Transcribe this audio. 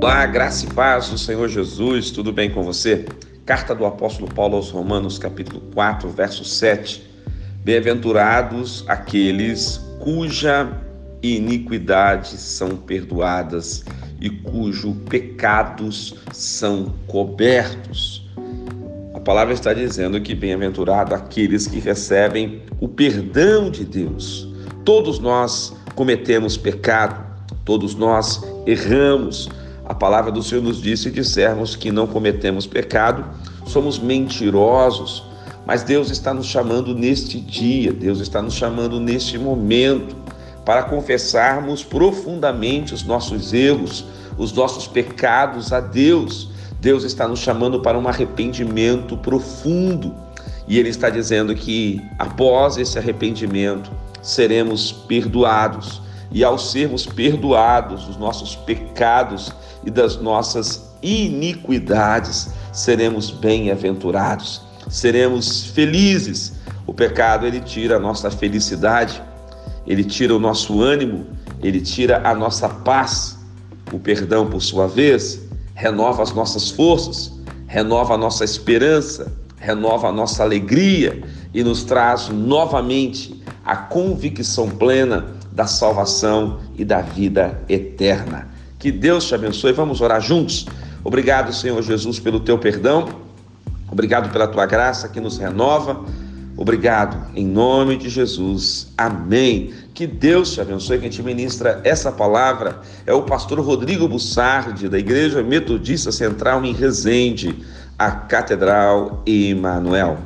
Olá, graça e paz do Senhor Jesus, tudo bem com você? Carta do apóstolo Paulo aos Romanos, capítulo 4, verso 7. Bem-aventurados aqueles cuja iniquidades são perdoadas e cujos pecados são cobertos. A palavra está dizendo que bem-aventurado aqueles que recebem o perdão de Deus. Todos nós cometemos pecado, todos nós erramos, a palavra do Senhor nos disse: se dissermos que não cometemos pecado, somos mentirosos. Mas Deus está nos chamando neste dia, Deus está nos chamando neste momento para confessarmos profundamente os nossos erros, os nossos pecados a Deus. Deus está nos chamando para um arrependimento profundo. E Ele está dizendo que após esse arrependimento seremos perdoados e ao sermos perdoados dos nossos pecados e das nossas iniquidades, seremos bem-aventurados, seremos felizes. O pecado ele tira a nossa felicidade, ele tira o nosso ânimo, ele tira a nossa paz. O perdão, por sua vez, renova as nossas forças, renova a nossa esperança, renova a nossa alegria e nos traz novamente a convicção plena da salvação e da vida eterna. Que Deus te abençoe. Vamos orar juntos. Obrigado, Senhor Jesus, pelo teu perdão. Obrigado pela tua graça que nos renova. Obrigado, em nome de Jesus. Amém. Que Deus te abençoe. Quem te ministra essa palavra é o pastor Rodrigo Bussardi, da Igreja Metodista Central em Resende, a Catedral Emanuel.